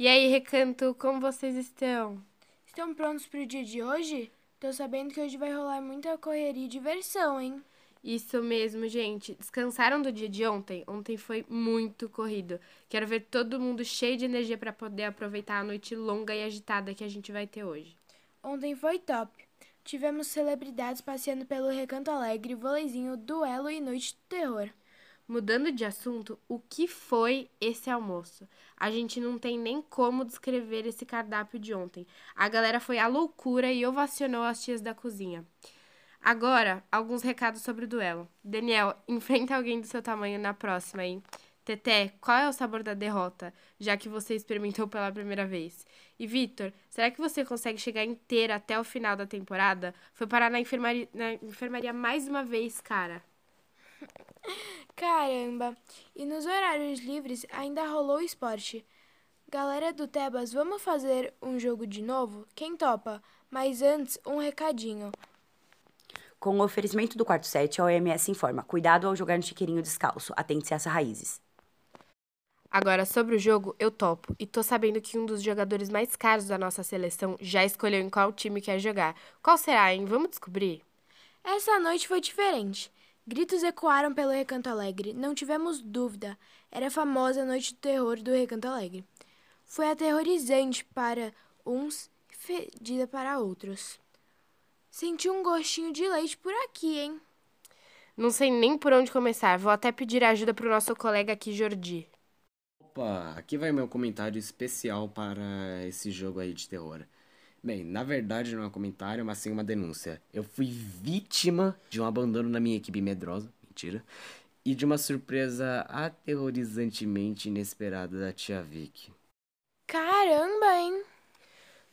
E aí, Recanto, como vocês estão? Estão prontos para o dia de hoje? Tô sabendo que hoje vai rolar muita correria e diversão, hein? Isso mesmo, gente. Descansaram do dia de ontem? Ontem foi muito corrido. Quero ver todo mundo cheio de energia para poder aproveitar a noite longa e agitada que a gente vai ter hoje. Ontem foi top. Tivemos celebridades passeando pelo Recanto Alegre, voleizinho, duelo e noite de terror. Mudando de assunto, o que foi esse almoço? A gente não tem nem como descrever esse cardápio de ontem. A galera foi à loucura e ovacionou as tias da cozinha. Agora, alguns recados sobre o duelo. Daniel, enfrenta alguém do seu tamanho na próxima, hein? Teté, qual é o sabor da derrota, já que você experimentou pela primeira vez? E Vitor, será que você consegue chegar inteira até o final da temporada? Foi parar na enfermaria, na enfermaria mais uma vez, cara. Caramba! E nos horários livres ainda rolou esporte. Galera do Tebas, vamos fazer um jogo de novo? Quem topa? Mas antes, um recadinho. Com o oferecimento do quarto set, a OMS informa: cuidado ao jogar no chiqueirinho descalço, atente-se às raízes. Agora, sobre o jogo, eu topo. E tô sabendo que um dos jogadores mais caros da nossa seleção já escolheu em qual time quer jogar. Qual será, hein? Vamos descobrir? Essa noite foi diferente. Gritos ecoaram pelo Recanto Alegre. Não tivemos dúvida. Era a famosa noite do terror do Recanto Alegre. Foi aterrorizante para uns e fedida para outros. Senti um gostinho de leite por aqui, hein? Não sei nem por onde começar. Vou até pedir ajuda pro nosso colega aqui, Jordi. Opa, aqui vai meu comentário especial para esse jogo aí de terror. Bem, na verdade não é um comentário, mas sim uma denúncia. Eu fui vítima de um abandono na minha equipe medrosa, mentira, e de uma surpresa aterrorizantemente inesperada da tia Vicky. Caramba, hein?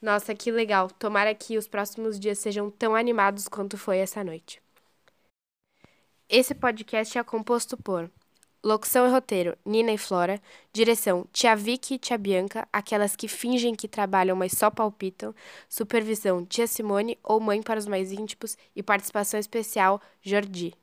Nossa, que legal. Tomara que os próximos dias sejam tão animados quanto foi essa noite. Esse podcast é composto por Locução e roteiro: Nina e Flora. Direção: Tia Vicky e Tia Bianca, aquelas que fingem que trabalham, mas só palpitam. Supervisão: Tia Simone ou mãe para os mais íntimos. E participação especial: Jordi.